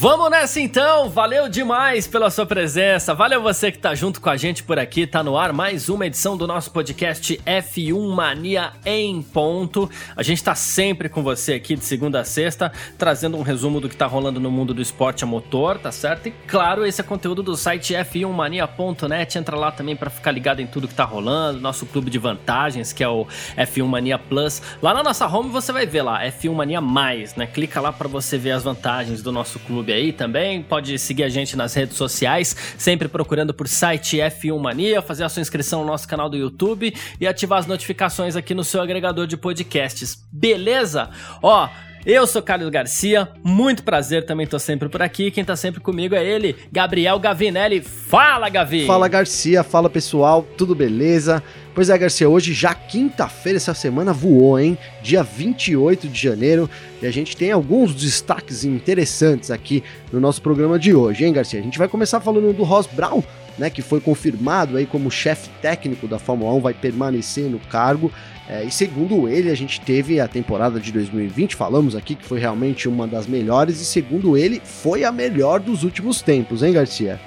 Vamos nessa então, valeu demais pela sua presença, valeu você que tá junto com a gente por aqui, tá no ar mais uma edição do nosso podcast F1 Mania em ponto. A gente tá sempre com você aqui de segunda a sexta, trazendo um resumo do que tá rolando no mundo do esporte a motor, tá certo? E claro, esse é conteúdo do site f1mania.net, entra lá também para ficar ligado em tudo que tá rolando, nosso clube de vantagens, que é o F1 Mania Plus. Lá na nossa home você vai ver lá, F1 Mania Mais, né? Clica lá para você ver as vantagens do nosso clube aí também. Pode seguir a gente nas redes sociais, sempre procurando por site F1 Mania, fazer a sua inscrição no nosso canal do YouTube e ativar as notificações aqui no seu agregador de podcasts. Beleza? Ó, eu sou Carlos Garcia, muito prazer, também tô sempre por aqui. Quem tá sempre comigo é ele, Gabriel Gavinelli. Fala, Gavi! Fala, Garcia, fala pessoal, tudo beleza? Pois é, Garcia, hoje já quinta-feira, essa semana voou, hein? Dia 28 de janeiro, e a gente tem alguns destaques interessantes aqui no nosso programa de hoje, hein, Garcia? A gente vai começar falando do Ross Brown, né, que foi confirmado aí como chefe técnico da Fórmula 1, vai permanecer no cargo. É, e segundo ele, a gente teve a temporada de 2020, falamos aqui que foi realmente uma das melhores, e segundo ele, foi a melhor dos últimos tempos, hein, Garcia?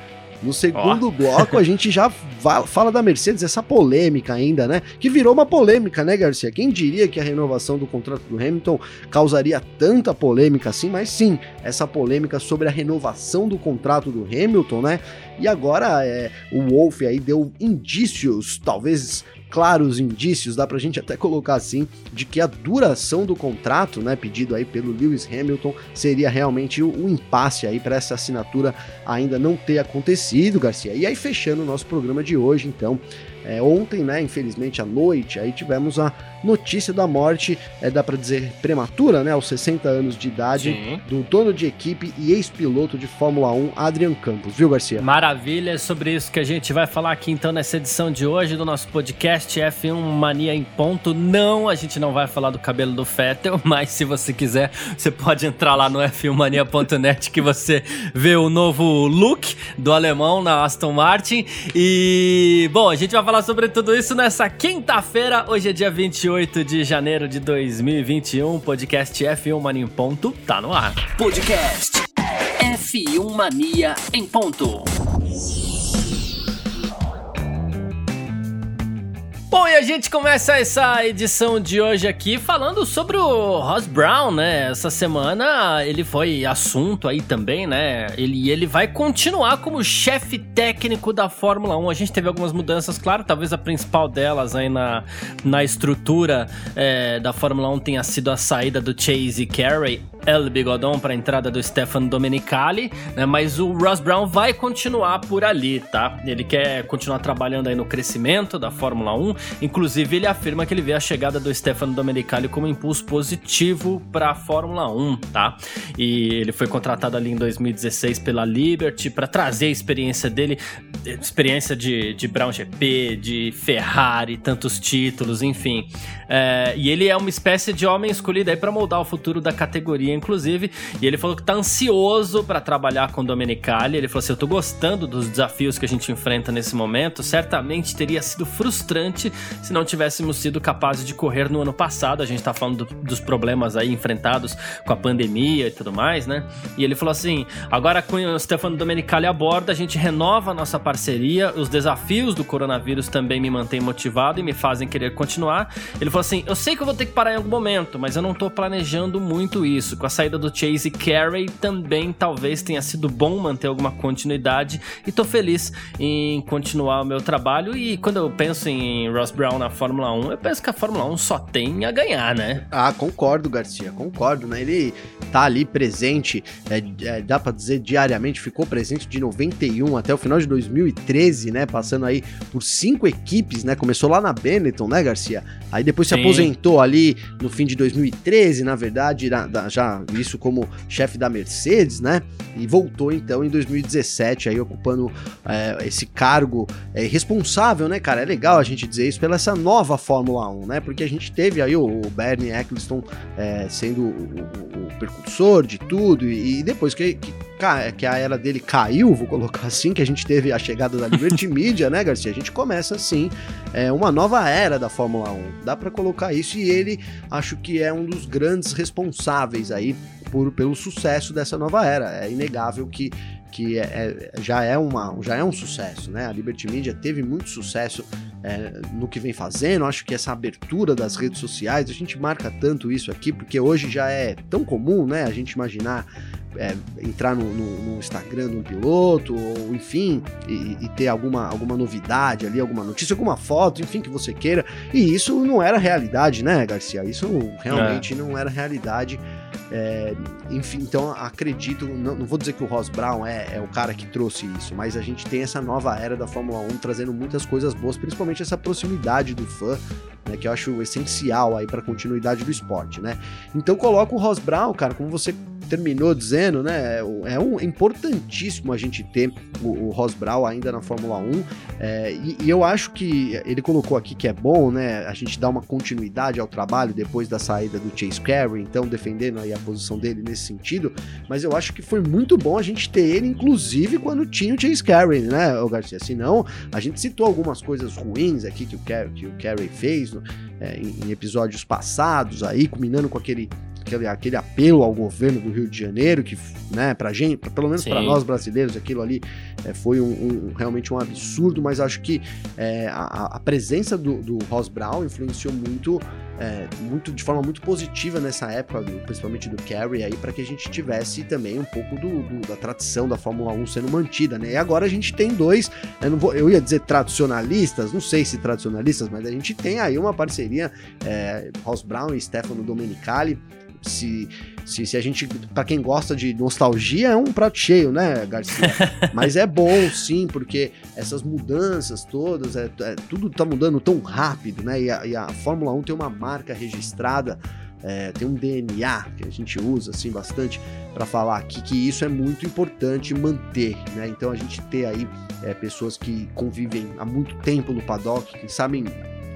No segundo oh. bloco, a gente já fala da Mercedes, essa polêmica ainda, né? Que virou uma polêmica, né, Garcia? Quem diria que a renovação do contrato do Hamilton causaria tanta polêmica assim? Mas sim, essa polêmica sobre a renovação do contrato do Hamilton, né? E agora é, o Wolff aí deu indícios, talvez claros indícios, dá pra gente até colocar assim, de que a duração do contrato, né, pedido aí pelo Lewis Hamilton, seria realmente o um impasse aí para essa assinatura ainda não ter acontecido, Garcia. E aí fechando o nosso programa de hoje, então, é, ontem, né, infelizmente à noite, aí tivemos a notícia da morte, é, dá para dizer prematura, né, aos 60 anos de idade, Sim. do dono de equipe e ex-piloto de Fórmula 1, Adrian Campos, viu, Garcia? Maravilha, é sobre isso que a gente vai falar aqui então nessa edição de hoje do nosso podcast F1 Mania em Ponto. Não, a gente não vai falar do cabelo do Fettel, mas se você quiser, você pode entrar lá no f1mania.net que você vê o novo look do alemão na Aston Martin. E, bom, a gente vai falar sobre tudo isso nessa quinta-feira, hoje é dia 28 28 de janeiro de 2021, podcast F1 Mania em ponto, tá no ar. Podcast F1 Mania em ponto. Bom, e a gente começa essa edição de hoje aqui falando sobre o Ross Brown, né? Essa semana ele foi assunto aí também, né? Ele, ele vai continuar como chefe técnico da Fórmula 1. A gente teve algumas mudanças, claro, talvez a principal delas aí na, na estrutura é, da Fórmula 1 tenha sido a saída do Chase Carey El Bigodon para a entrada do Stefano Domenicali, né? Mas o Ross Brown vai continuar por ali, tá? Ele quer continuar trabalhando aí no crescimento da Fórmula 1. Inclusive, ele afirma que ele vê a chegada do Stefano Domenicali como um impulso positivo para a Fórmula 1, tá? E ele foi contratado ali em 2016 pela Liberty para trazer a experiência dele, experiência de, de Brown GP, de Ferrari, tantos títulos, enfim. É, e ele é uma espécie de homem escolhido aí para moldar o futuro da categoria inclusive, e ele falou que tá ansioso para trabalhar com o Domenicali. Ele falou assim: Eu tô gostando dos desafios que a gente enfrenta nesse momento. Certamente teria sido frustrante se não tivéssemos sido capazes de correr no ano passado. A gente tá falando do, dos problemas aí enfrentados com a pandemia e tudo mais, né? E ele falou assim: agora com o Stefano Domenicali a bordo, a gente renova a nossa parceria. Os desafios do coronavírus também me mantêm motivado e me fazem querer continuar. Ele falou assim: Eu sei que eu vou ter que parar em algum momento, mas eu não tô planejando muito isso com a saída do Chase Carey também talvez tenha sido bom manter alguma continuidade e tô feliz em continuar o meu trabalho e quando eu penso em Ross Brown na Fórmula 1, eu penso que a Fórmula 1 só tem a ganhar, né? Ah, concordo, Garcia, concordo, né? Ele tá ali presente, é, é, dá para dizer diariamente, ficou presente de 91 até o final de 2013, né? Passando aí por cinco equipes, né? Começou lá na Benetton, né, Garcia? Aí depois Sim. se aposentou ali no fim de 2013, na verdade, na, já isso como chefe da Mercedes, né? E voltou então em 2017 aí ocupando é, esse cargo é, responsável, né, cara? É legal a gente dizer isso pela essa nova Fórmula 1, né? Porque a gente teve aí o, o Bernie Eccleston é, sendo o, o, o, percursor de tudo e, e depois que, que, que, a era dele caiu, vou colocar assim, que a gente teve a chegada da Liberty Media, né, Garcia? A gente começa assim é, uma nova era da Fórmula 1. Dá para colocar isso e ele acho que é um dos grandes responsáveis aí por, pelo sucesso dessa nova era. É inegável que que é, é, já, é uma, já é um sucesso, né? A Liberty Media teve muito sucesso é, no que vem fazendo. Acho que essa abertura das redes sociais, a gente marca tanto isso aqui, porque hoje já é tão comum, né? A gente imaginar é, entrar no, no, no, Instagram de um piloto, ou enfim, e, e, ter alguma, alguma novidade ali, alguma notícia, alguma foto, enfim, que você queira. E isso não era realidade, né, Garcia? Isso realmente é. não era realidade. É, enfim, então acredito, não, não, vou dizer que o Ross Brown é, é, o cara que trouxe isso, mas a gente tem essa nova era da Fórmula 1 trazendo muitas coisas boas, principalmente essa proximidade do fã, né, que eu acho essencial aí para a continuidade do esporte, né? Então coloca o Ross Brown, cara, como você terminou dizendo, né? É um, é importantíssimo a gente ter o, o Ross Brown ainda na Fórmula 1. É, e, e, eu acho que ele colocou aqui que é bom, né? A gente dar uma continuidade ao trabalho depois da saída do Chase Carey, então defendendo aí a posição dele nesse sentido. Mas eu acho que foi muito bom a gente ter ele, inclusive quando tinha o Chase Carey, né, o Garcia? Senão, a gente citou algumas coisas ruins aqui que o Carey, que o Carey fez é, em, em episódios passados aí, culminando com aquele aquele, aquele apelo ao governo do Rio de Janeiro, que, né, pra gente, pra, pelo menos para nós brasileiros, aquilo ali é, foi um, um, realmente um absurdo, mas acho que é, a, a, presença do, do Ross Brown influenciou muito, é, muito de forma muito positiva nessa época, do, principalmente do Kerry, aí, para que a gente tivesse também um pouco do, do, da tradição da Fórmula 1 sendo mantida, né? E agora a gente tem dois, eu, não vou, eu ia dizer tradicionalistas, não sei se tradicionalistas, mas a gente tem aí uma parceria, é, Ross Brown e Stefano Domenicali, se, se, se a gente, para quem gosta de nostalgia, é um prato cheio, né, Garcia? Mas é bom, sim, porque essas mudanças todas, é, é, tudo tá mudando tão rápido, né? E a, e a Fórmula 1 tem uma marca registrada. É, tem um DNA que a gente usa assim bastante para falar aqui que isso é muito importante manter, né? Então a gente ter aí é, pessoas que convivem há muito tempo no paddock, que sabem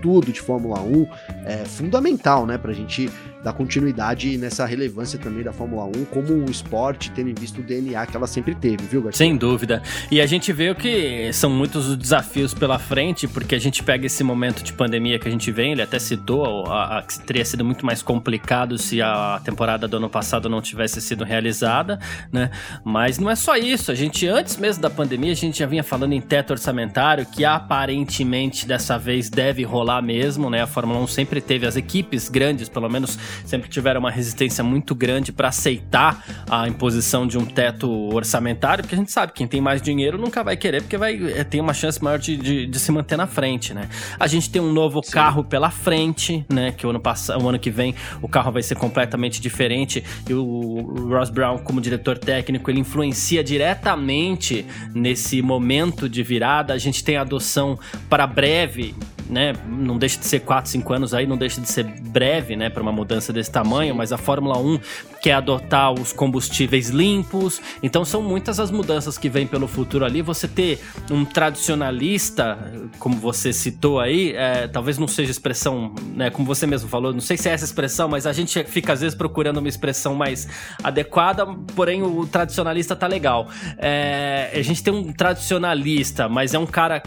tudo de Fórmula 1 é fundamental, né, para a gente dar continuidade nessa relevância também da Fórmula 1 como um esporte, tendo em vista o DNA que ela sempre teve, viu, Garcia? Sem dúvida. E a gente vê que são muitos os desafios pela frente, porque a gente pega esse momento de pandemia que a gente vem, ele até citou, a, a, que teria sido muito mais complicado se a temporada do ano passado não tivesse sido realizada, né? Mas não é só isso, a gente, antes mesmo da pandemia, a gente já vinha falando em teto orçamentário, que aparentemente dessa vez deve rolar mesmo, né? A Fórmula 1 sempre teve as equipes grandes, pelo menos sempre tiveram uma resistência muito grande para aceitar a imposição de um teto orçamentário, porque a gente sabe que quem tem mais dinheiro nunca vai querer, porque vai é, tem uma chance maior de, de, de, se manter na frente, né? A gente tem um novo Sim. carro pela frente, né? Que o ano passado, o ano que vem o carro vai ser completamente diferente e o Ross Brown como diretor técnico ele influencia diretamente nesse momento de virada. A gente tem a adoção para breve né, não deixa de ser 4, 5 anos aí, não deixa de ser breve, né, para uma mudança desse tamanho, mas a Fórmula 1 quer adotar os combustíveis limpos. Então são muitas as mudanças que vêm pelo futuro ali. Você ter um tradicionalista, como você citou aí, é, talvez não seja expressão, né, como você mesmo falou, não sei se é essa expressão, mas a gente fica às vezes procurando uma expressão mais adequada, porém o tradicionalista tá legal. É, a gente tem um tradicionalista, mas é um cara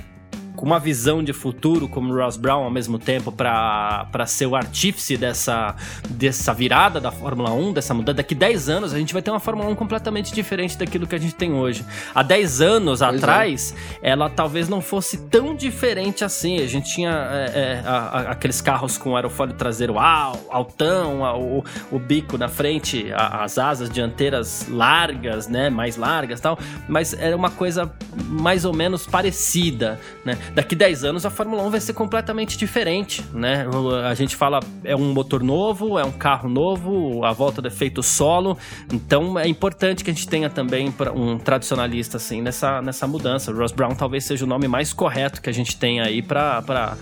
com uma visão de futuro como Ross Brown ao mesmo tempo para ser o artífice dessa, dessa virada da Fórmula 1, dessa mudança. Daqui 10 anos a gente vai ter uma Fórmula 1 completamente diferente daquilo que a gente tem hoje. Há 10 anos pois é. atrás, é. ela talvez não fosse tão diferente assim. A gente tinha é, é, a, a, aqueles carros com aerofólio traseiro altão, a, o, o, bico na frente, as asas dianteiras largas, né, mais largas tal, mas era uma coisa mais ou menos parecida, né? Daqui 10 anos a Fórmula 1 vai ser completamente diferente, né? A gente fala é um motor novo, é um carro novo, a volta do efeito solo. Então é importante que a gente tenha também um tradicionalista assim nessa, nessa mudança. O Ross Brown talvez seja o nome mais correto que a gente tem aí para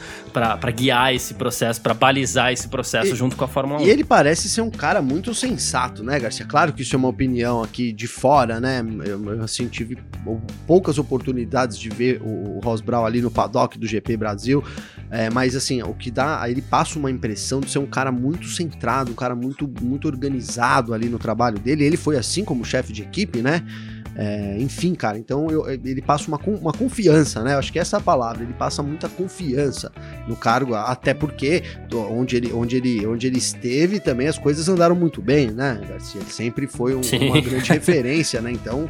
guiar esse processo, para balizar esse processo e, junto com a Fórmula 1. E ele parece ser um cara muito sensato, né, Garcia? Claro que isso é uma opinião aqui de fora, né? Eu, assim, tive poucas oportunidades de ver o, o Ross Brown ali no paddock do GP Brasil, é, mas assim, o que dá, ele passa uma impressão de ser um cara muito centrado, um cara muito, muito organizado ali no trabalho dele. Ele foi assim como chefe de equipe, né? É, enfim, cara, então eu, ele passa uma, uma confiança, né? Eu acho que essa é a palavra, ele passa muita confiança no cargo, até porque onde ele, onde ele, onde ele esteve também as coisas andaram muito bem, né, Garcia? Ele sempre foi um, uma grande referência, né? Então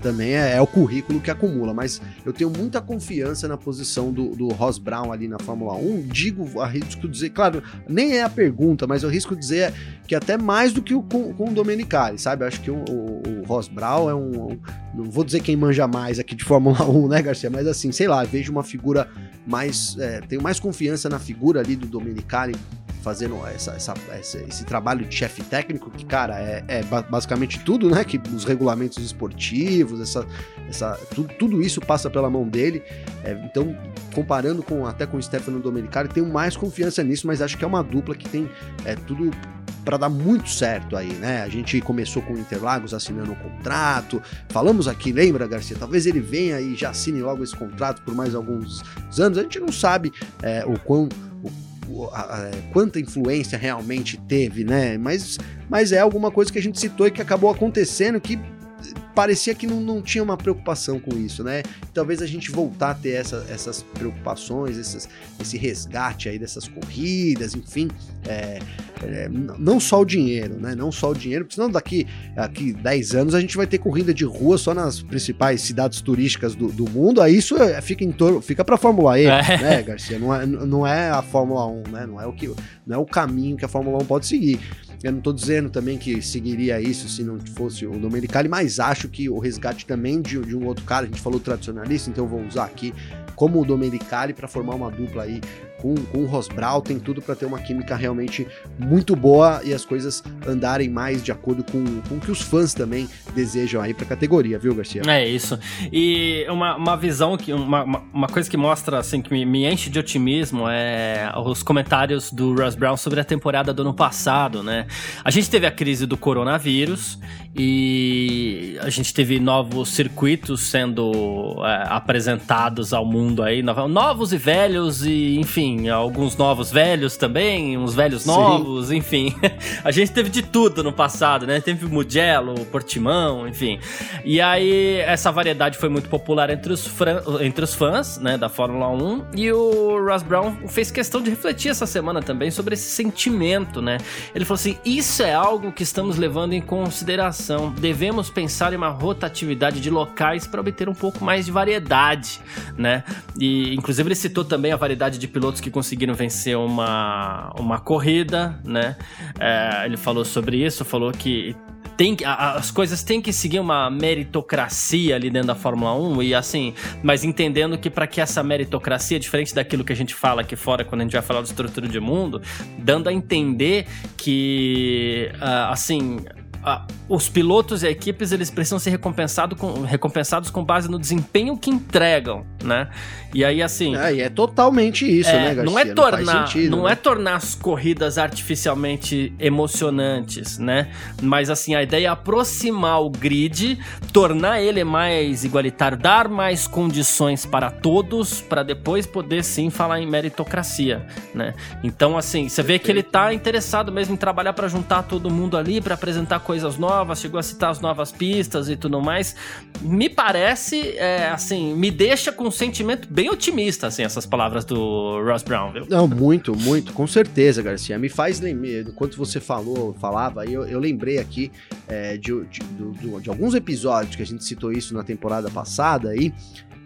também é, é, o currículo que acumula, mas eu tenho muita confiança na posição do, do Ross Brown ali na Fórmula 1. Digo, arrisco dizer, claro, nem é a pergunta, mas eu risco dizer que até mais do que o, com, com o Domenicali, sabe? Eu acho que o, o, o Ross Brown é um não vou dizer quem manja mais aqui de Fórmula 1, né, Garcia? Mas assim, sei lá, vejo uma figura mais. É, tenho mais confiança na figura ali do Domenicali fazendo essa, essa, essa, esse trabalho de chefe técnico, que, cara, é, é, basicamente tudo, né? Que os regulamentos esportivos, essa, essa, tudo, tudo isso passa pela mão dele. É, então, comparando com até com o Stefano Domenicali, tenho mais confiança nisso, mas acho que é uma dupla que tem é, tudo para dar muito certo aí, né? A gente começou com o Interlagos assinando um contrato. Falamos aqui, lembra, Garcia? Talvez ele venha e já assine logo esse contrato por mais alguns anos. A gente não sabe é, o quão. Quanta influência realmente teve, né? Mas, mas é alguma coisa que a gente citou e que acabou acontecendo que parecia que não, não tinha uma preocupação com isso, né? Talvez a gente voltar a ter essa, essas preocupações, essas, esse resgate aí dessas corridas, enfim, é, é, não só o dinheiro, né? Não só o dinheiro, porque senão daqui, daqui 10 anos a gente vai ter corrida de rua só nas principais cidades turísticas do, do mundo, aí isso é, fica em torno, fica pra Fórmula E, é. né, Garcia? Não é, não é a Fórmula 1, né? Não é o que, não é o caminho que a Fórmula 1 pode seguir. Eu não estou dizendo também que seguiria isso se não fosse o Domenicali, mas acho que o resgate também de, de um outro cara, a gente falou tradicionalista, então eu vou usar aqui como o Domenicali para formar uma dupla aí com, com o Rosbral, tem tudo para ter uma química realmente muito boa e as coisas andarem mais de acordo com, com o que os fãs também desejam aí para a categoria, viu, Garcia? É isso. E uma, uma visão, que uma, uma coisa que mostra, assim, que me, me enche de otimismo é os comentários do Russ Brown sobre a temporada do ano passado, né? A gente teve a crise do coronavírus e a gente teve novos circuitos sendo é, apresentados ao mundo aí, novos e velhos e, enfim, alguns novos velhos também, uns velhos novos, Sim. enfim. a gente teve de tudo no passado, né? Teve Mugello, Portimão, enfim. E aí, essa variedade foi muito popular entre os, entre os fãs, né, da Fórmula 1. E o Ross Brown fez questão de refletir essa semana também sobre esse sentimento, né? Ele falou assim: isso é algo que estamos levando em consideração. Devemos pensar em uma rotatividade de locais para obter um pouco mais de variedade, né? E, inclusive, ele citou também a variedade de pilotos que conseguiram vencer uma, uma corrida, né? É, ele falou sobre isso, falou que tem, as coisas têm que seguir uma meritocracia ali dentro da Fórmula 1 e assim, mas entendendo que para que essa meritocracia, diferente daquilo que a gente fala aqui fora quando a gente vai falar de estrutura de mundo, dando a entender que, uh, assim, uh, os pilotos e equipes eles precisam ser recompensado com, recompensados com base no desempenho que entregam, né? E aí assim, é, e é totalmente isso, é, né, Garcia? Não é tornar, não, sentido, não né? é tornar as corridas artificialmente emocionantes, né? Mas assim, a ideia é aproximar o grid, tornar ele mais igualitário, dar mais condições para todos, para depois poder sim falar em meritocracia, né? Então assim, você vê que ele tá interessado mesmo em trabalhar para juntar todo mundo ali, para apresentar coisas novas novas, chegou a citar as novas pistas e tudo mais. Me parece, é, assim, me deixa com um sentimento bem otimista, assim, essas palavras do Ross Brown, viu? Não, muito, muito, com certeza, Garcia. Me faz lembrar, enquanto você falou, falava, eu, eu lembrei aqui é, de, de, de, de alguns episódios que a gente citou isso na temporada passada aí,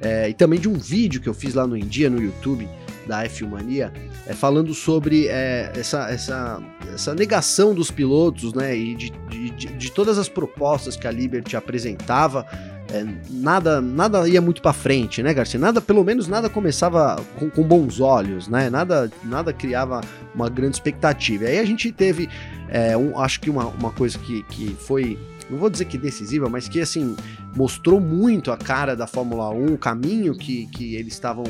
é, e também de um vídeo que eu fiz lá no India, no YouTube, da F1 Mania, é, falando sobre é, essa, essa, essa negação dos pilotos, né, e de, de, de todas as propostas que a Liberty apresentava, é, nada nada ia muito para frente, né, Garcia? Nada, pelo menos nada começava com, com, bons olhos, né? Nada, nada criava uma grande expectativa. Aí a gente teve, é, um, acho que uma, uma coisa que, que foi não vou dizer que decisiva, mas que assim mostrou muito a cara da Fórmula 1, o caminho que, que eles estavam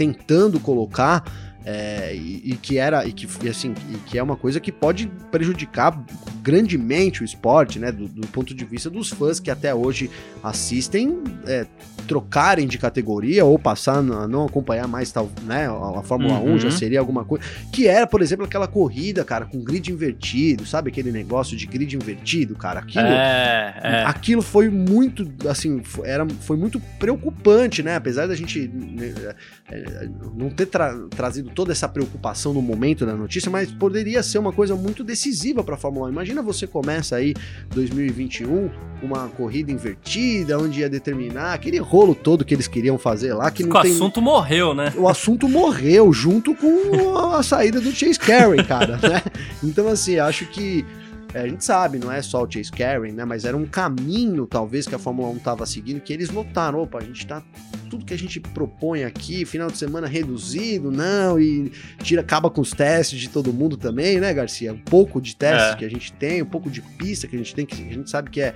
tentando colocar é, e, e, que era e que assim e que é uma coisa que pode prejudicar grandemente o esporte, né, do, do ponto de vista dos fãs que até hoje assistem é, trocarem de categoria ou passar a não acompanhar mais tal, né, a, Fórmula uhum. 1 já seria alguma coisa que era, por exemplo, aquela corrida, cara, com grid invertido, sabe? Aquele negócio de grid invertido, cara, aquilo, é, é. aquilo foi muito, assim, era foi muito preocupante, né, apesar da gente né, é, não ter tra trazido toda essa preocupação no momento da notícia, mas poderia ser uma coisa muito decisiva para a Fórmula 1. Imagina você começa aí 2021 uma corrida invertida, onde ia determinar aquele rolo todo que eles queriam fazer lá. Que o tem... assunto morreu, né? O assunto morreu junto com a saída do Chase Carey, cara. Né? Então, assim, acho que a gente sabe, não é só o Chase Carey, né? Mas era um caminho, talvez, que a Fórmula 1 estava seguindo, que eles notaram, opa, a gente tá. Tudo que a gente propõe aqui, final de semana reduzido, não, e tira, acaba com os testes de todo mundo também, né, Garcia? Um pouco de testes é. que a gente tem, um pouco de pista que a gente tem, que a gente sabe que é,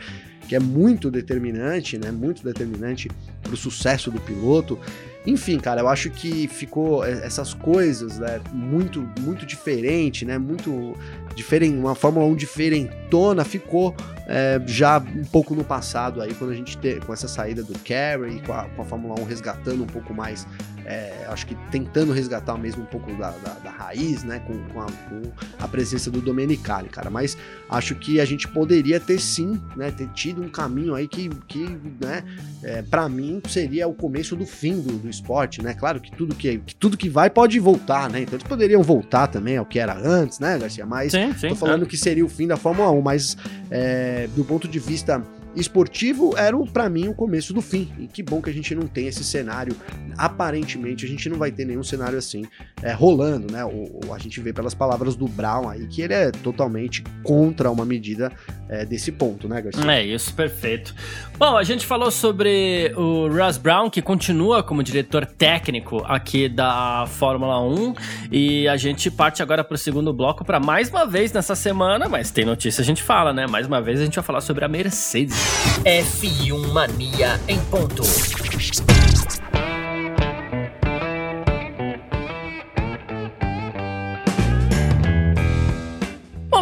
que é muito determinante, né? Muito determinante para o sucesso do piloto. Enfim, cara, eu acho que ficou essas coisas, né, muito muito diferente, né, muito diferente, uma Fórmula 1 diferentona ficou é, já um pouco no passado aí, quando a gente ter, com essa saída do Carey, com a, com a Fórmula 1 resgatando um pouco mais é, acho que tentando resgatar mesmo um pouco da, da, da raiz, né, com, com, a, com, a, presença do Domenicali, cara. Mas acho que a gente poderia ter sim, né, ter tido um caminho aí que, que né, é, para mim seria o começo do fim do, do esporte, né? Claro que tudo que, que, tudo que vai pode voltar, né? Então eles poderiam voltar também ao que era antes, né, Garcia? Mas sim, sim, tô falando é. que seria o fim da Fórmula 1, mas é, do ponto de vista esportivo era, para mim, o começo do fim. E que bom que a gente não tem esse cenário. Aparentemente, a gente não vai ter nenhum cenário assim é, rolando, né? Ou, ou, a gente vê pelas palavras do Brown aí que ele é totalmente contra uma medida é, desse ponto, né, Garcia? É isso, perfeito. Bom, a gente falou sobre o Russ Brown, que continua como diretor técnico aqui da Fórmula 1. E a gente parte agora para o segundo bloco para mais uma vez nessa semana, mas tem notícia a gente fala, né? Mais uma vez a gente vai falar sobre a Mercedes. F1 Mania em ponto.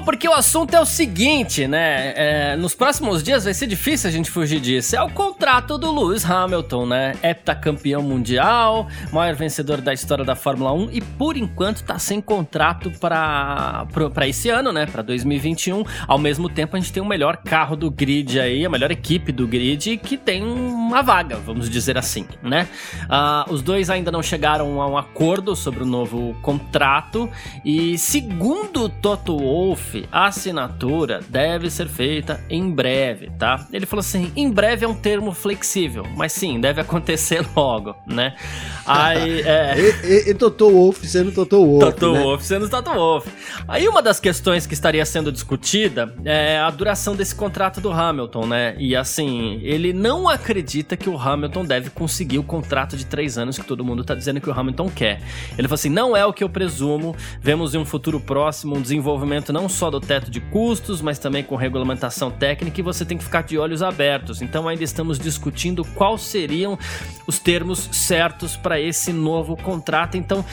Porque o assunto é o seguinte, né? É, nos próximos dias vai ser difícil a gente fugir disso. É o contrato do Lewis Hamilton, né? Heptacampeão mundial, maior vencedor da história da Fórmula 1 e por enquanto tá sem contrato para esse ano, né? Para 2021. Ao mesmo tempo, a gente tem o melhor carro do grid aí, a melhor equipe do grid que tem uma vaga, vamos dizer assim, né? Uh, os dois ainda não chegaram a um acordo sobre o novo contrato e, segundo Toto Wolff, a assinatura deve ser feita em breve, tá? Ele falou assim: em breve é um termo flexível, mas sim, deve acontecer logo, né? Aí. é... e, e, e Wolff sendo Toto Wolff. Toto né? Wolff sendo Toto Wolff. Aí uma das questões que estaria sendo discutida é a duração desse contrato do Hamilton, né? E assim, ele não acredita que o Hamilton deve conseguir o contrato de três anos que todo mundo tá dizendo que o Hamilton quer. Ele falou assim: não é o que eu presumo, vemos em um futuro próximo um desenvolvimento não só do teto de custos, mas também com regulamentação técnica e você tem que ficar de olhos abertos. Então ainda estamos discutindo quais seriam os termos certos para esse novo contrato. Então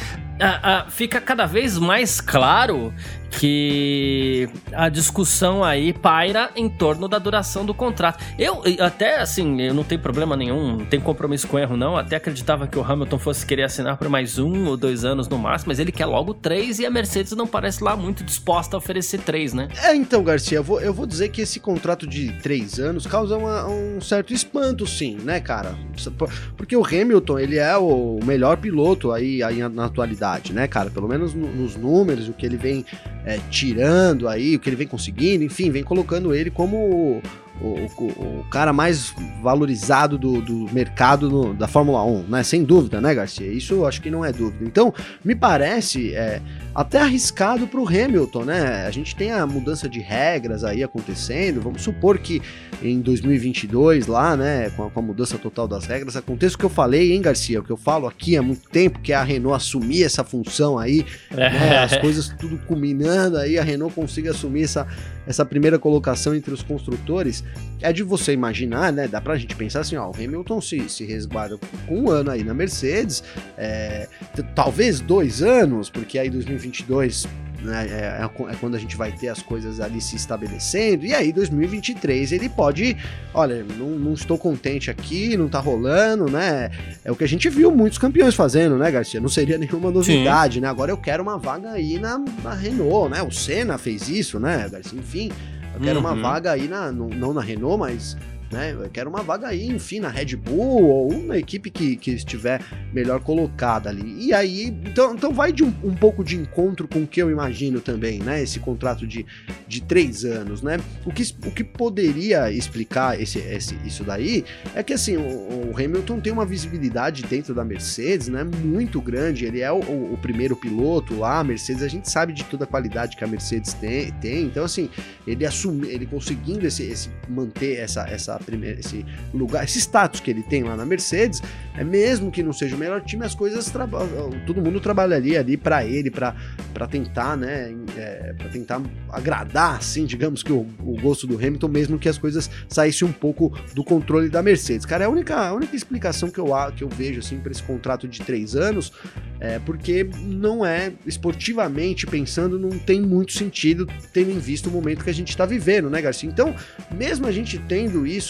fica cada vez mais claro que a discussão aí paira em torno da duração do contrato. Eu até assim, eu não tenho problema nenhum, não tenho compromisso com erro não, até acreditava que o Hamilton fosse querer assinar por mais um ou dois anos no máximo, mas ele quer logo três e a Mercedes não parece lá muito disposta a oferecer três, né? É, então, Garcia, eu vou, eu vou dizer que esse contrato de três anos causa uma, um certo espanto, sim, né, cara? Porque o Hamilton, ele é o melhor piloto aí, aí na atualidade né, cara? Pelo menos no, nos números, o que ele vem é, tirando aí, o que ele vem conseguindo, enfim, vem colocando ele como o, o, o cara mais valorizado do, do mercado no, da Fórmula 1, né? Sem dúvida, né, Garcia? Isso acho que não é dúvida. Então, me parece é, até arriscado para o Hamilton, né? A gente tem a mudança de regras aí acontecendo. Vamos supor que em 2022, lá, né, com a, com a mudança total das regras, aconteça o que eu falei, hein, Garcia? O que eu falo aqui há muito tempo, que é a Renault assumir essa função aí, é. né, as coisas tudo culminando aí, a Renault consiga assumir essa, essa primeira colocação entre os construtores, é de você imaginar, né? Dá pra gente pensar assim, ó, o Hamilton se, se resguarda com um ano aí na Mercedes, é, talvez dois anos, porque aí 2022 né, é, é, é, quando a gente vai ter as coisas ali se estabelecendo, e aí 2023 ele pode, olha, não, não, estou contente aqui, não tá rolando, né? É o que a gente viu muitos campeões fazendo, né, Garcia? Não seria nenhuma novidade, Sim. né? Agora eu quero uma vaga aí na, na, Renault, né? O Senna fez isso, né, Garcia? Enfim, eu quero uhum. uma vaga aí na, não na Renault, mas né? Quero uma vaga aí, enfim, na Red Bull ou na equipe que, que estiver melhor colocada ali. E aí, então, então vai de um, um pouco de encontro com o que eu imagino também, né? Esse contrato de, de três anos, né? O que, o que poderia explicar esse, esse, isso daí é que, assim, o, o Hamilton tem uma visibilidade dentro da Mercedes, né? Muito grande. Ele é o, o, primeiro piloto lá, a Mercedes, a gente sabe de toda a qualidade que a Mercedes tem, tem então, assim, ele assume, ele conseguindo esse, esse manter essa, essa primeira, esse lugar, esse status que ele tem lá na Mercedes, é mesmo que não seja o melhor time, as coisas todo mundo trabalharia ali para ele, para tentar, né, é, para tentar agradar, assim, digamos que o, o, gosto do Hamilton, mesmo que as coisas saíssem um pouco do controle da Mercedes. Cara, é a única, a única explicação que eu, que eu vejo assim para esse contrato de três anos é porque não é esportivamente pensando, não tem muito sentido tendo em vista o momento que a gente está vivendo, né, Garcia? Então, mesmo a gente tendo isso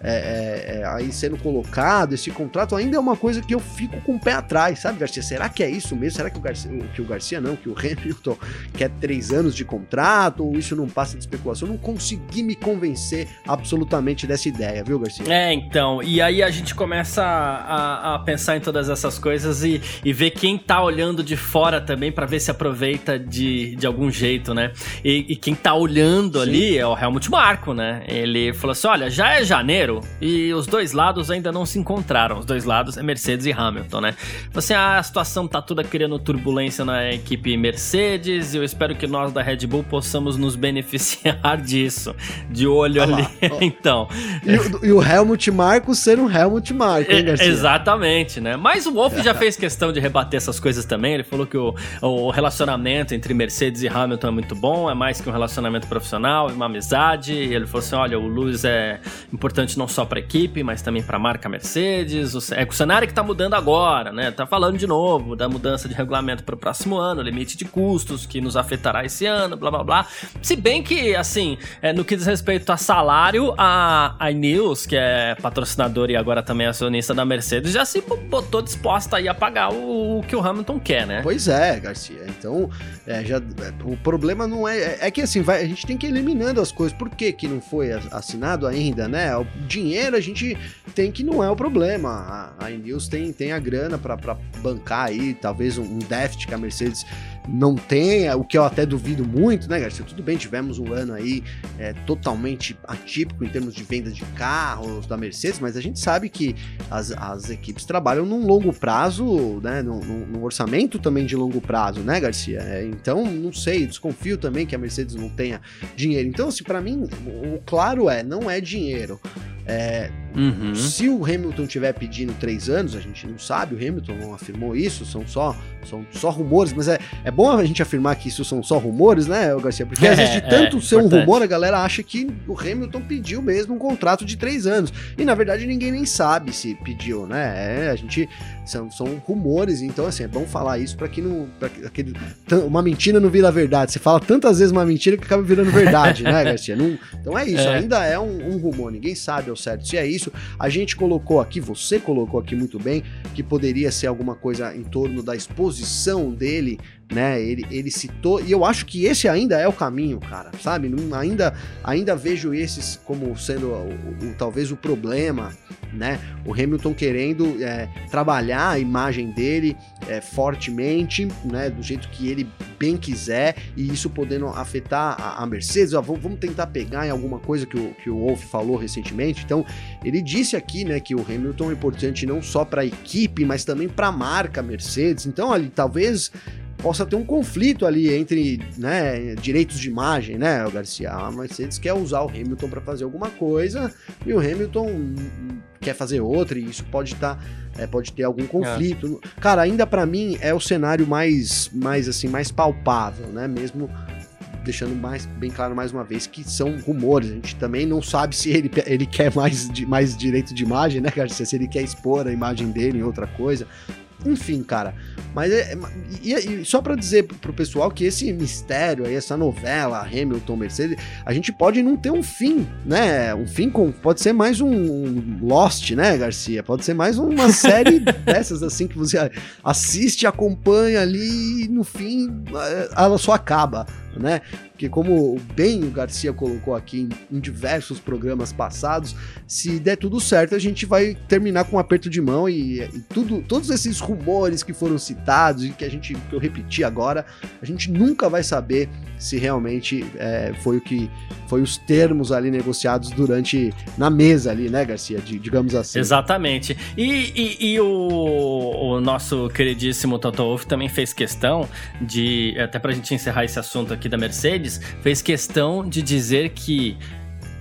é, é, é, aí sendo colocado, esse contrato ainda é uma coisa que eu fico com o pé atrás, sabe, Garcia? Será que é isso mesmo? Será que o Garcia, que o Garcia não, que o Hamilton quer três anos de contrato, ou isso não passa de especulação? Eu não consegui me convencer absolutamente dessa ideia, viu, Garcia? É, então, e aí a gente começa a, a pensar em todas essas coisas e, e ver quem tá olhando de fora também para ver se aproveita de, de algum jeito, né? E, e quem tá olhando Sim. ali é o Helmut Marko, né? Ele falou assim: olha, já é janeiro e os dois lados ainda não se encontraram. Os dois lados é Mercedes e Hamilton, né? Falou assim: a situação tá toda criando turbulência na equipe Mercedes e eu espero que nós da Red Bull possamos nos beneficiar disso. De olho ali. então. E o, e o Helmut Marko ser um Helmut Marko, hein, Garcia? Exatamente, né? Mas o Wolff já fez questão de rebater essas coisas também. Ele falou que o, o relacionamento entre Mercedes e Hamilton é muito bom, é mais que um relacionamento profissional, é uma amizade. E ele falou assim: olha, o Lewis é importante não só para a equipe, mas também para a marca Mercedes. O, é o cenário que está mudando agora, né? Tá falando de novo da mudança de regulamento para o próximo ano, limite de custos que nos afetará esse ano, blá blá blá. Se bem que, assim, é, no que diz respeito a salário, a, a News, que é patrocinadora e agora também acionista da Mercedes, já se botou disposta aí a pagar o, que o Hamilton quer, né? Pois é, Garcia. Então, é, já, o problema não é, é. É que assim, vai, a gente tem que ir eliminando as coisas. Por que, que não foi assinado ainda, né? O dinheiro a gente tem que não é o problema. A, a News tem, tem a grana para bancar aí, talvez um, um déficit que a Mercedes não tenha, o que eu até duvido muito, né, Garcia? Tudo bem, tivemos um ano aí é, totalmente atípico em termos de venda de carros da Mercedes, mas a gente sabe que as, as equipes trabalham num longo prazo, né, num, num orçamento também de longo prazo, né, Garcia? É, então, não sei, desconfio também que a Mercedes não tenha dinheiro. Então, assim, para mim, o claro é, não é dinheiro. É, uhum. Se o Hamilton tiver pedindo três anos, a gente não sabe, o Hamilton não afirmou isso, são só, são só rumores, mas é, é bom a gente afirmar que isso são só rumores, né, Garcia? Porque é, às vezes de tanto é, ser importante. um rumor, a galera acha que o Hamilton pediu mesmo um contrato de três anos. E na verdade ninguém nem sabe se pediu, né? É, a gente. São, são rumores, então assim, é bom falar isso para que não. Pra aquele, uma mentira não vira verdade. Você fala tantas vezes uma mentira que acaba virando verdade, né, Garcia? Não, então é isso, é. ainda é um, um rumor, ninguém sabe ao certo se é isso. A gente colocou aqui, você colocou aqui muito bem, que poderia ser alguma coisa em torno da exposição dele né? Ele, ele citou, e eu acho que esse ainda é o caminho, cara, sabe? Ainda, ainda vejo esses como sendo o, o, talvez o problema, né? O Hamilton querendo é, trabalhar a imagem dele é, fortemente, né? Do jeito que ele bem quiser, e isso podendo afetar a, a Mercedes. Ó, vamos tentar pegar em alguma coisa que o, que o Wolff falou recentemente. Então, ele disse aqui, né, que o Hamilton é importante não só para a equipe, mas também para a marca Mercedes. Então, ali, talvez possa ter um conflito ali entre né, direitos de imagem, né, o Garcia? A Mercedes quer usar o Hamilton para fazer alguma coisa e o Hamilton quer fazer outra e isso pode estar tá, é, pode ter algum conflito. É. Cara, ainda para mim é o cenário mais mais assim mais palpável, né? Mesmo deixando mais bem claro mais uma vez que são rumores. A gente também não sabe se ele, ele quer mais, mais direito de imagem, né, Garcia? Se ele quer expor a imagem dele em outra coisa. Enfim, cara. Mas é, e, e só para dizer pro pessoal que esse mistério aí, essa novela Hamilton Mercedes, a gente pode não ter um fim, né? Um fim com pode ser mais um Lost, né, Garcia? Pode ser mais uma série dessas assim que você assiste, acompanha ali e no fim ela só acaba, né? Porque como bem o Garcia colocou aqui em, em, diversos programas passados, se der tudo certo, a gente vai terminar com um aperto de mão e, e, tudo, todos esses rumores que foram citados e que a gente que eu repeti agora, a gente nunca vai saber se realmente é, foi o que foi os termos ali negociados durante na mesa ali, né, Garcia? De, digamos assim. Exatamente. E, e, e o, o, nosso queridíssimo Toto Wolff também fez questão de, até pra gente encerrar esse assunto aqui da Mercedes, fez questão de dizer que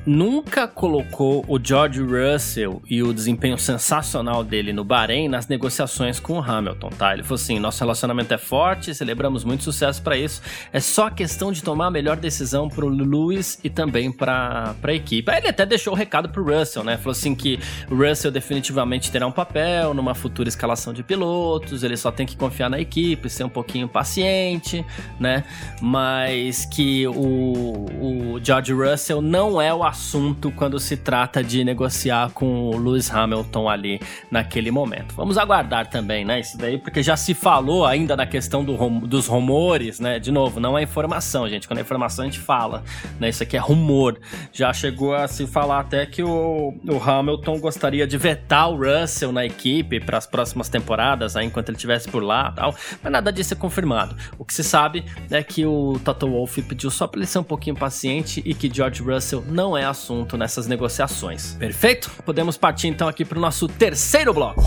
nunca colocou o George Russell e o desempenho sensacional dele no Bahrein nas negociações com o Hamilton, tá? Ele falou assim: nosso relacionamento é forte, celebramos muito sucesso para isso. É só questão de tomar a melhor decisão pro Lewis e também para a equipe. Aí ele até deixou o recado pro Russell, né? Falou assim que o Russell definitivamente terá um papel numa futura escalação de pilotos, ele só tem que confiar na equipe, ser um pouquinho paciente, né? Mas que o, o George Russell não é o assunto quando se trata de negociar com o Lewis Hamilton ali naquele momento. Vamos aguardar também, né? Isso daí, porque já se falou ainda na questão do, dos rumores, né? De novo, não é informação, gente. Quando é informação a gente fala, né? Isso aqui é rumor. Já chegou a se falar até que o, o Hamilton gostaria de vetar o Russell na equipe para as próximas temporadas, aí, enquanto ele estivesse por lá tal. Mas nada disso é confirmado. O que se sabe é que o Toto Wolff pediu só para ele ser um pouquinho paciente e que George Russell não é assunto nessas negociações. Perfeito? Podemos partir então aqui para o nosso terceiro bloco.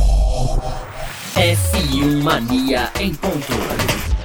F1 Mania em ponto.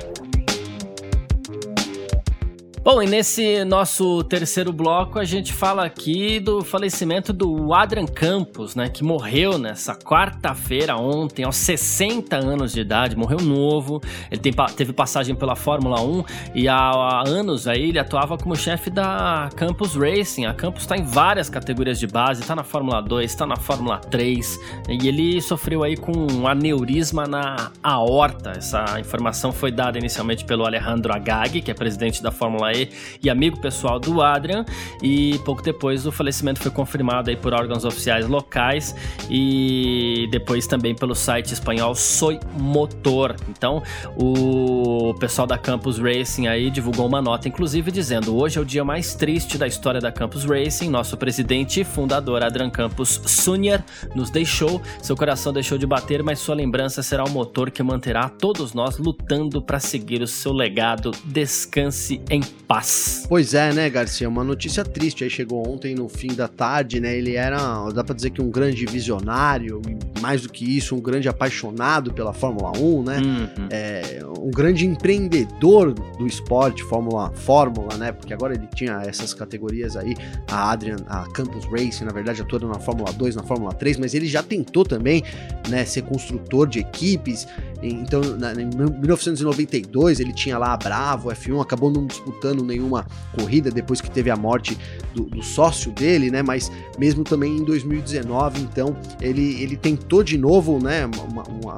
Bom, e nesse nosso terceiro bloco a gente fala aqui do falecimento do Adrian Campos, né, que morreu nessa quarta-feira ontem, aos 60 anos de idade, morreu novo. Ele tem, teve passagem pela Fórmula 1 e há, há anos aí ele atuava como chefe da Campus Racing. A Campus está em várias categorias de base, está na Fórmula 2, está na Fórmula 3 e ele sofreu aí com um aneurisma na aorta. Essa informação foi dada inicialmente pelo Alejandro Agag, que é presidente da Fórmula e amigo pessoal do Adrian. E pouco depois o falecimento foi confirmado aí por órgãos oficiais locais e depois também pelo site espanhol Soy Motor. Então, o pessoal da Campus Racing aí divulgou uma nota, inclusive dizendo: hoje é o dia mais triste da história da Campus Racing. Nosso presidente e fundador Adrian Campos Sunyer nos deixou. Seu coração deixou de bater, mas sua lembrança será o motor que manterá todos nós lutando para seguir o seu legado. Descanse em paz. Pois é, né, Garcia? Uma notícia triste. Aí chegou ontem no fim da tarde, né? Ele era, dá pra dizer que um grande visionário, mais do que isso, um grande apaixonado pela Fórmula 1, né? Uhum. É, um grande empreendedor do esporte, Fórmula, Fórmula, né? Porque agora ele tinha essas categorias aí, a Adrian, a Campus Racing, na verdade, atuando na Fórmula 2, na Fórmula 3, mas ele já tentou também, né, ser construtor de equipes. Então, em 1992, ele tinha lá a Bravo F1, acabou não disputando disputando nenhuma corrida depois que teve a morte do, do sócio dele, né? Mas mesmo também em 2019, então ele, ele tentou de novo, né? Uma, uma,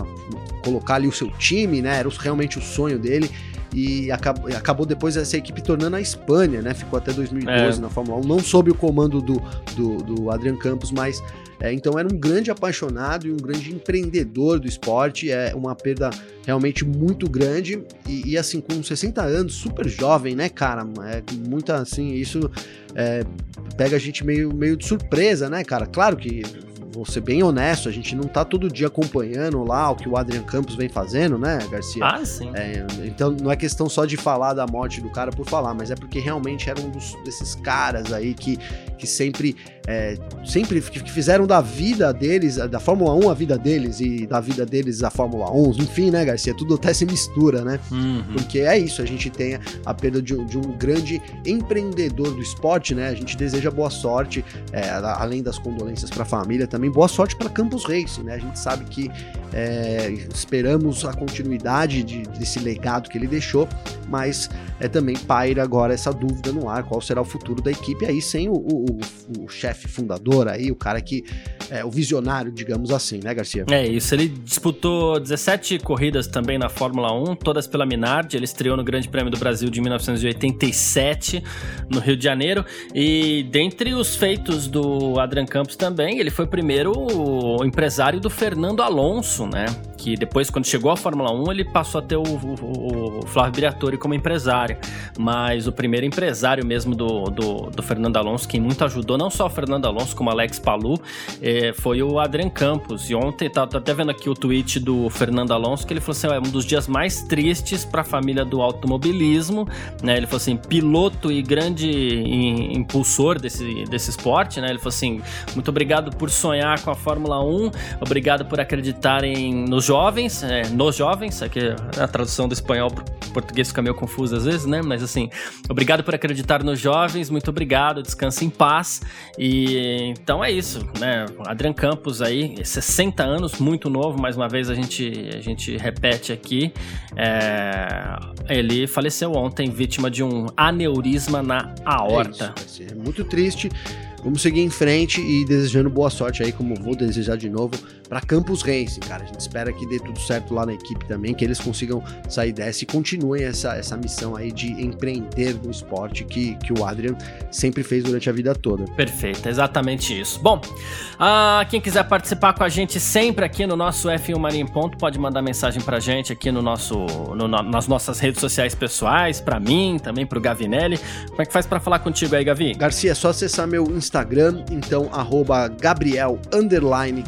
colocar ali o seu time, né? Era realmente o sonho dele. e acabou, acabou depois essa equipe tornando a Espanha, né? Ficou até 2012 é. na Fórmula 1, não sob o comando do, do, do Adrian Campos, mas é, então era um grande apaixonado e um grande empreendedor do esporte, é uma perda realmente muito grande e, e assim, com 60 anos, super jovem, né, cara? É muita, assim, isso é, pega a gente meio, meio de surpresa, né, cara? Claro que vou ser bem honesto, a gente não tá todo dia acompanhando lá o que o Adrian Campos vem fazendo, né, Garcia? Ah, sim. É, então não é questão só de falar da morte do cara por falar, mas é porque realmente era um dos, desses caras aí que, que sempre, é, sempre que fizeram da vida deles, da Fórmula 1 a vida deles e da vida deles a Fórmula 1, enfim, né, Garcia? Tudo até se mistura, né? Uhum. Porque é isso, a gente tem a perda de, de, um grande empreendedor do esporte, né? A gente deseja boa sorte, é, além das condolências para a família também boa sorte para Campus Racing, né? A gente sabe que é, esperamos a continuidade de, desse legado que ele deixou, mas é também paira agora essa dúvida no ar, qual será o futuro da equipe aí sem o, o, o chefe fundador aí, o cara que é o visionário, digamos assim, né, Garcia? É isso, ele disputou 17 corridas também na Fórmula 1, todas pela Minardi, ele estreou no Grande Prêmio do Brasil de 1987 no Rio de Janeiro e dentre os feitos do Adrian Campos também, ele foi o primeiro empresário do Fernando Alonso, né? Que depois, quando chegou à Fórmula 1, ele passou a ter o, o, o Flávio Briatore como empresário. Mas o primeiro empresário mesmo do, do, do, Fernando Alonso, quem muito ajudou, não só o Fernando Alonso, como Alex Palu, eh, foi o Adrian Campos. E ontem, tá, até vendo aqui o tweet do Fernando Alonso, que ele falou assim: é um dos dias mais tristes para a família do automobilismo. Né? Ele falou assim: piloto e grande impulsor desse, desse esporte. Né? Ele falou assim: muito obrigado por sonhar com a Fórmula 1, obrigado por acreditarem nos jovens, é, nos jovens, aqui a tradução do espanhol para português fica meio confusa às vezes, né? Mas assim, obrigado por acreditar nos jovens, muito obrigado, descanse em paz. E então é isso, né? Adrian Campos aí, 60 anos, muito novo, mais uma vez a gente, a gente repete aqui. É, ele faleceu ontem, vítima de um aneurisma na aorta. É, isso, é muito triste. Vamos seguir em frente e desejando boa sorte aí, como vou desejar de novo, para Campus Racing, cara. A gente espera que dê tudo certo lá na equipe também, que eles consigam sair dessa e continuem essa, essa missão aí de empreender no esporte que, que o Adrian sempre fez durante a vida toda. Perfeito, exatamente isso. Bom, uh, quem quiser participar com a gente sempre aqui no nosso F1 Marinho em Ponto, pode mandar mensagem pra gente aqui no nosso, no, nas nossas redes sociais pessoais, para mim, também pro Gavinelli. Como é que faz para falar contigo aí, Gavi? Garcia, é só acessar meu Instagram, então, arroba Gabriel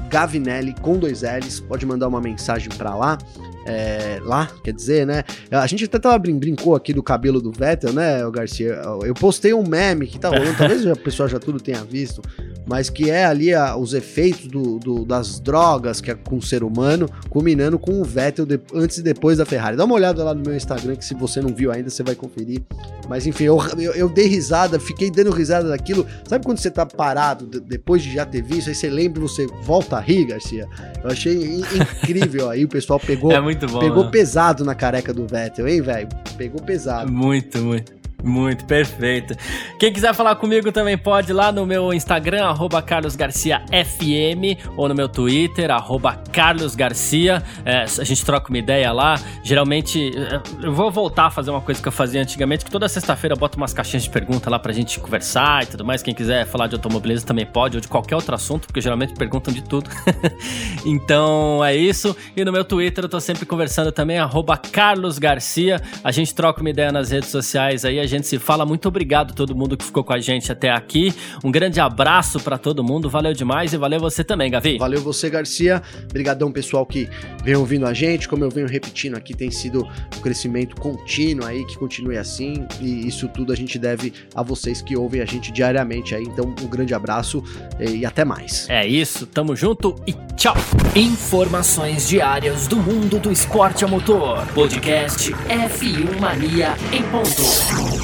Gavinelli com dois L's, pode mandar uma mensagem para lá. É, lá, quer dizer, né? A gente até tava brin brincou aqui do cabelo do Vettel, né, Garcia? Eu postei um meme que tá rolando, talvez o pessoal já tudo tenha visto, mas que é ali a, os efeitos do, do, das drogas que é com o ser humano, combinando com o Vettel de, antes e depois da Ferrari. Dá uma olhada lá no meu Instagram, que se você não viu ainda, você vai conferir. Mas enfim, eu, eu, eu dei risada, fiquei dando risada daquilo. Sabe quando você tá parado depois de já ter visto, aí você lembra e você volta a rir, Garcia? Eu achei incrível aí, o pessoal pegou, é muito bom, pegou né? pesado na careca do Vettel, hein, velho? Pegou pesado. Muito, muito. Muito perfeito. Quem quiser falar comigo também pode ir lá no meu Instagram, arroba carlosgarciafm, ou no meu Twitter, arroba carlosgarcia. É, a gente troca uma ideia lá. Geralmente, é, eu vou voltar a fazer uma coisa que eu fazia antigamente, que toda sexta-feira eu boto umas caixinhas de pergunta lá pra gente conversar e tudo mais. Quem quiser falar de automobilismo também pode, ou de qualquer outro assunto, porque geralmente perguntam de tudo. então, é isso. E no meu Twitter eu tô sempre conversando também, arroba carlosgarcia. A gente troca uma ideia nas redes sociais aí, gente se fala. Muito obrigado a todo mundo que ficou com a gente até aqui. Um grande abraço para todo mundo. Valeu demais e valeu você também, Gavi. Valeu você, Garcia. Obrigadão, pessoal que vem ouvindo a gente. Como eu venho repetindo aqui, tem sido um crescimento contínuo aí, que continue assim. E isso tudo a gente deve a vocês que ouvem a gente diariamente aí. Então, um grande abraço e até mais. É isso, tamo junto e tchau. Informações diárias do mundo do esporte a motor. Podcast F1 Mania em ponto.